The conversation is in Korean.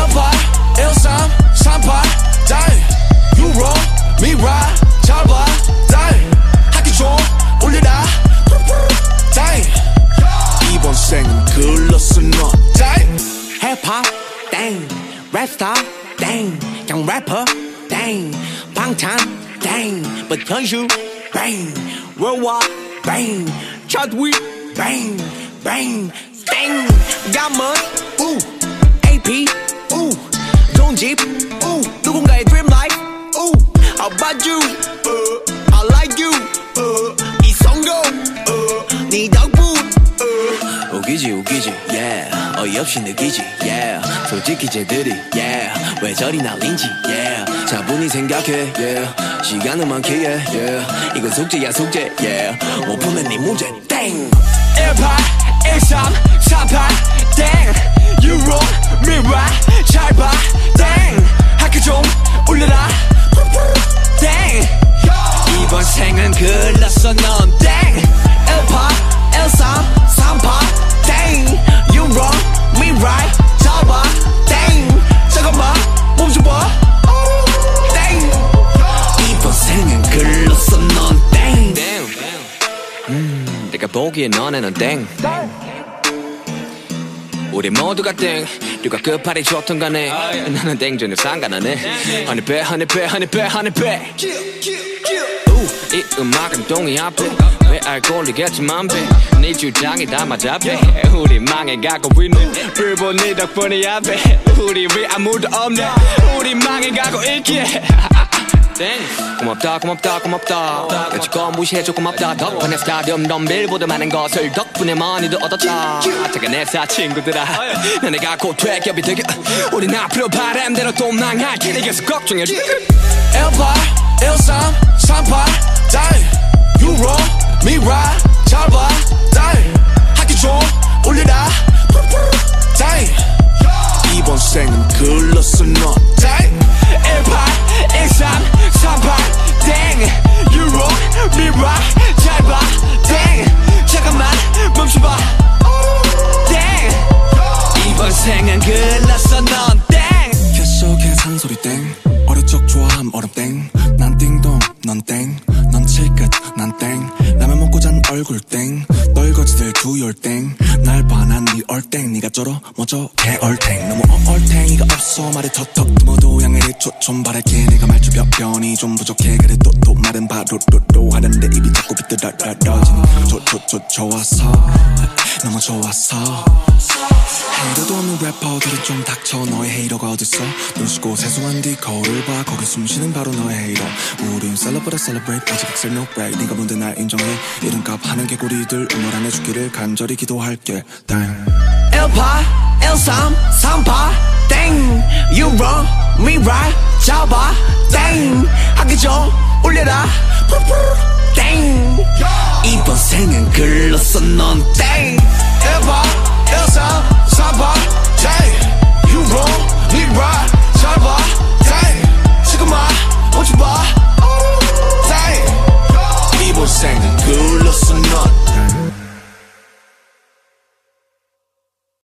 18 13 38 땡 You wrong me right 잘봐 땡 학기 좀 올려라 땡 이번 생은 글렀어 너 땡 힙합 땡 랩스타 땡 그냥 래퍼 땡 방탄 땡 but 현실 bang worldwide bang chadwick bang bang 땡 가문 우 AP 우 좋은 집 우 누군가의 dream life 우 How about you uh, I like you uh, 이성공 uh, 네 덕분 uh. 웃기지 웃기지 yeah 어이없이 느끼지 yeah 솔직히 쟤들이 yeah 왜 저리 날린지 yeah 차분히 생각해 yeah 시간은 많기에 yeah 이건 숙제야 숙제 yeah 못 푸는 네 문제 땡18 13 38땡 You wrong me right 글렀어 넌 땡 18 13 38땡 You wrong me right 잘봐 땡 잠깐만 멈춰봐 땡 이번 생은 글렀어 넌땡 땡. 음, 내가 보기에 너네는 땡. 우리 모두가 땡. 누가 끝발이 좋던 간에 나는 땡 전혀 상관하네. 허니배 허니배 허니배 허니배. 우, 이 음악은 동이 앞에. 왜 알고리겠지만 배네 주장이 다 맞아 배. 우리 망해가고 있네 불보 네 덕분이야 배. 우리 왜 아무도 없네. 우리 망해가고 있기에. 땡. 고맙다 고맙다 고맙다. 여지껏 무시해줘 고맙다. 덕분에 스타디움 덤빌보다 많은 것을 덕분에 많이도 얻었다. 내사 친구들아. 너네가 곧 퇴격이 되게. 우린 앞으로 바람대로 또 망할 테니 계속 걱정해 18 13 38 다이 me right 잘봐 다이 학기 좀 올려라. 다이 이번 생은 글렀어 너. 다이 18 13 38땡 me right 잘봐 땡. 잠깐만 멈춰봐. 땡. 이번 생은 글렀어 넌땡. 뱃속에 산소리 땡. 어릴 적 좋아함 얼음 땡난 띵동 넌땡넌 칠끝 난땡. 라면 먹고 잔 얼굴 땡. 널거지들 두열 땡날 반한 네 얼땡. 네가 쩔어 먼저 개얼땡 너무 얼탱이가 없어. 말이 턱턱 모 두 양해를 초좀 바랄게. 내가 말주변변이 좀 부족해. 그래 또또 말은 바로로로 하는데 입이 자꾸 비뚤어떨어지니 좋좋좋 좋았어. 너무 좋았어. 헤이러도 없는 래퍼들은 좀 닥쳐. 너의 헤이러가 어딨어? 눈 씻고 세수한 뒤 거울을 봐. 거기 숨쉬는 바로 너의 헤이러. 우린 celebrate celebrate. 아직 엑셀 no break. 네가 뭔데 날 인정해. 이름값 하는 개구리들 응원 안 해주기를 간절히 기도할게. 땡18 13 38땡 You right 잡아 땡. 하기 좀 올려라. 땡. 이번 생은 글렀어 넌땡. 18 13 38